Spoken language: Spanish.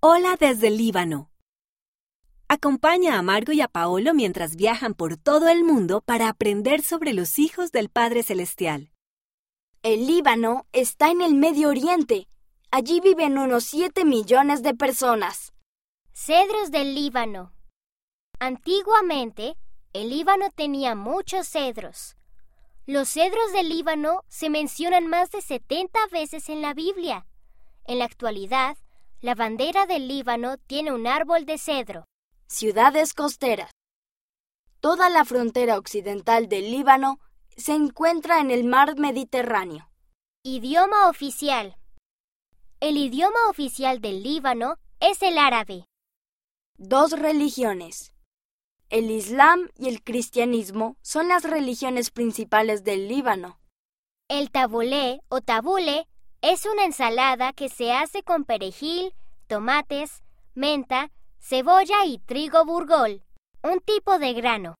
Hola desde el Líbano. Acompaña a Margo y a Paolo mientras viajan por todo el mundo para aprender sobre los hijos del Padre Celestial. El Líbano está en el Medio Oriente. Allí viven unos 7 millones de personas. Cedros del Líbano. Antiguamente, el Líbano tenía muchos cedros. Los cedros del Líbano se mencionan más de 70 veces en la Biblia. En la actualidad, la bandera del Líbano tiene un árbol de cedro. Ciudades costeras. Toda la frontera occidental del Líbano se encuentra en el mar Mediterráneo. Idioma oficial. El idioma oficial del Líbano es el árabe. Dos religiones. El Islam y el cristianismo son las religiones principales del Líbano. El tabulé o tabule es una ensalada que se hace con perejil, tomates, menta, cebolla y trigo burgol, un tipo de grano.